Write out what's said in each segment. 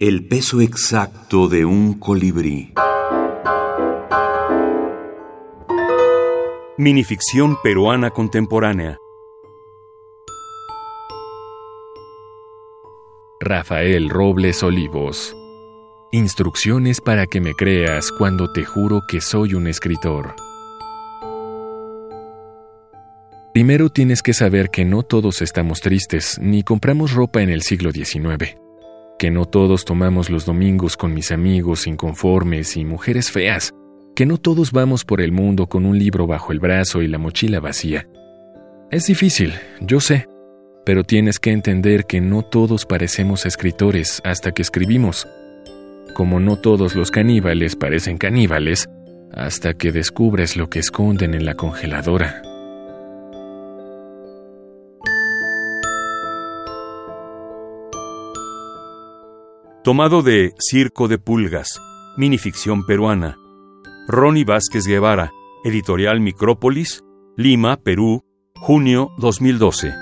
El peso exacto de un colibrí. Minificción peruana contemporánea. Rafael Robles Olivos. Instrucciones para que me creas cuando te juro que soy un escritor. Primero tienes que saber que no todos estamos tristes ni compramos ropa en el siglo XIX, que no todos tomamos los domingos con mis amigos inconformes y mujeres feas, que no todos vamos por el mundo con un libro bajo el brazo y la mochila vacía. Es difícil, yo sé, pero tienes que entender que no todos parecemos escritores hasta que escribimos, como no todos los caníbales parecen caníbales hasta que descubres lo que esconden en la congeladora. Tomado de Circo de Pulgas, minificción peruana. Ronnie Vázquez Guevara, editorial Micrópolis, Lima, Perú, junio 2012.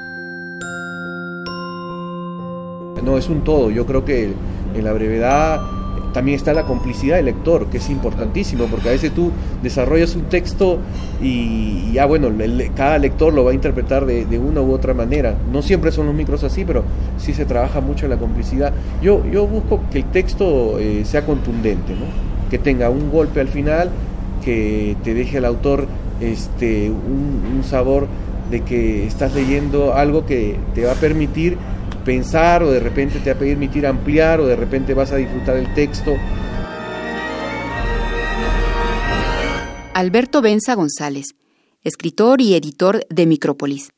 No, es un todo. Yo creo que en la brevedad también está la complicidad del lector, que es importantísimo, porque a veces tú desarrollas un texto y ya bueno, cada lector lo va a interpretar de, una u otra manera. No siempre son los micros así, pero sí se trabaja mucho la complicidad. Yo, yo busco que el texto eh, sea contundente, ¿no? que tenga un golpe al final, que te deje al autor este, un sabor de que estás leyendo algo que te va a permitir pensar o de repente te va a permitir ampliar o de repente vas a disfrutar el texto. Alberto Benza González, escritor y editor de Micrópolis.